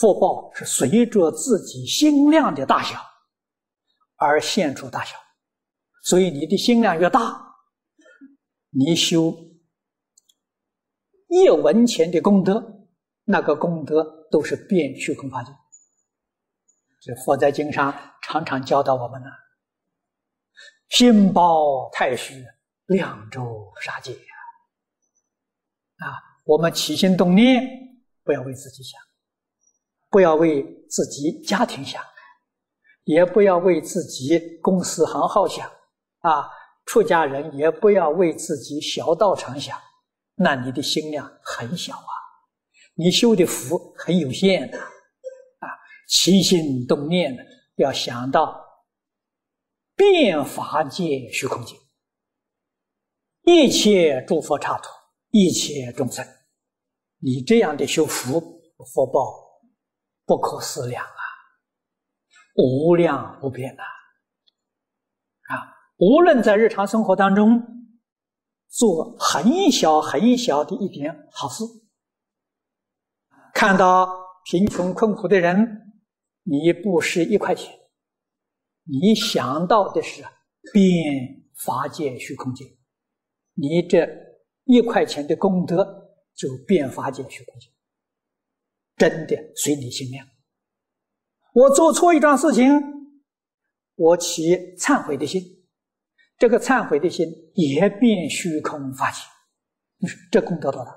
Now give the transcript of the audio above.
福报是随着自己心量的大小而现出大小，所以你的心量越大，你修一文钱的功德，那个功德都是遍虚空法界。这佛在经上常常教导我们呢，心包太虚，量周沙界呀！啊，我们起心动念，不要为自己想，不要为自己家庭想，也不要为自己公司行号想，啊，出家人也不要为自己小道场想，那你的心量很小啊，你修的福很有限的，啊，起心动念要想到遍法界虚空界。一切诸佛刹土，一切众生，你这样的修福福报不可思量啊，无量无边呐！啊，无论在日常生活当中做很小很小的一点好事，看到贫穷困苦的人，你布施一块钱，你想到的是变法界虚空界。你这一块钱的功德就变法界虚空界，真的随你心量。我做错一桩事情，我起忏悔的心，这个忏悔的心也遍虚空法界。你说这功德多大？